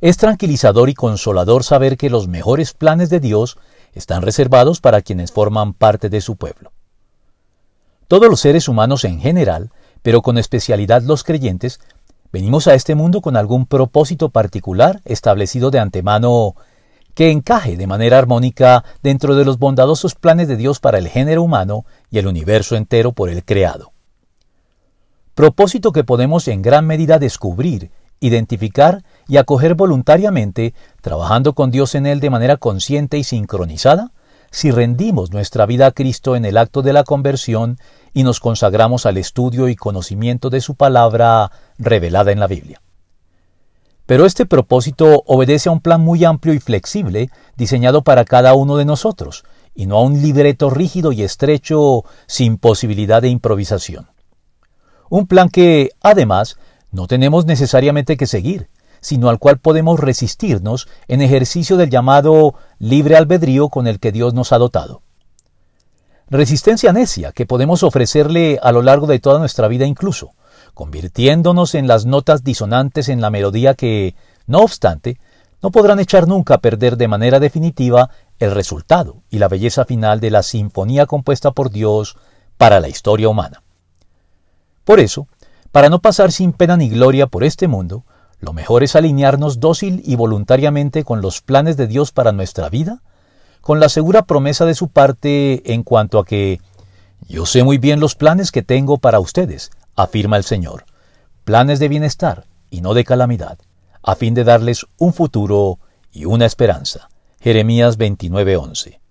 Es tranquilizador y consolador saber que los mejores planes de Dios están reservados para quienes forman parte de su pueblo. Todos los seres humanos en general, pero con especialidad los creyentes, venimos a este mundo con algún propósito particular establecido de antemano que encaje de manera armónica dentro de los bondadosos planes de Dios para el género humano y el universo entero por el creado. Propósito que podemos en gran medida descubrir, identificar y acoger voluntariamente, trabajando con Dios en él de manera consciente y sincronizada, si rendimos nuestra vida a Cristo en el acto de la conversión y nos consagramos al estudio y conocimiento de su palabra revelada en la Biblia. Pero este propósito obedece a un plan muy amplio y flexible diseñado para cada uno de nosotros, y no a un libreto rígido y estrecho sin posibilidad de improvisación. Un plan que, además, no tenemos necesariamente que seguir, sino al cual podemos resistirnos en ejercicio del llamado libre albedrío con el que Dios nos ha dotado. Resistencia necia que podemos ofrecerle a lo largo de toda nuestra vida incluso, convirtiéndonos en las notas disonantes en la melodía que, no obstante, no podrán echar nunca a perder de manera definitiva el resultado y la belleza final de la sinfonía compuesta por Dios para la historia humana. Por eso, para no pasar sin pena ni gloria por este mundo, lo mejor es alinearnos dócil y voluntariamente con los planes de Dios para nuestra vida, con la segura promesa de su parte en cuanto a que yo sé muy bien los planes que tengo para ustedes, afirma el Señor, planes de bienestar y no de calamidad, a fin de darles un futuro y una esperanza. Jeremías 29:11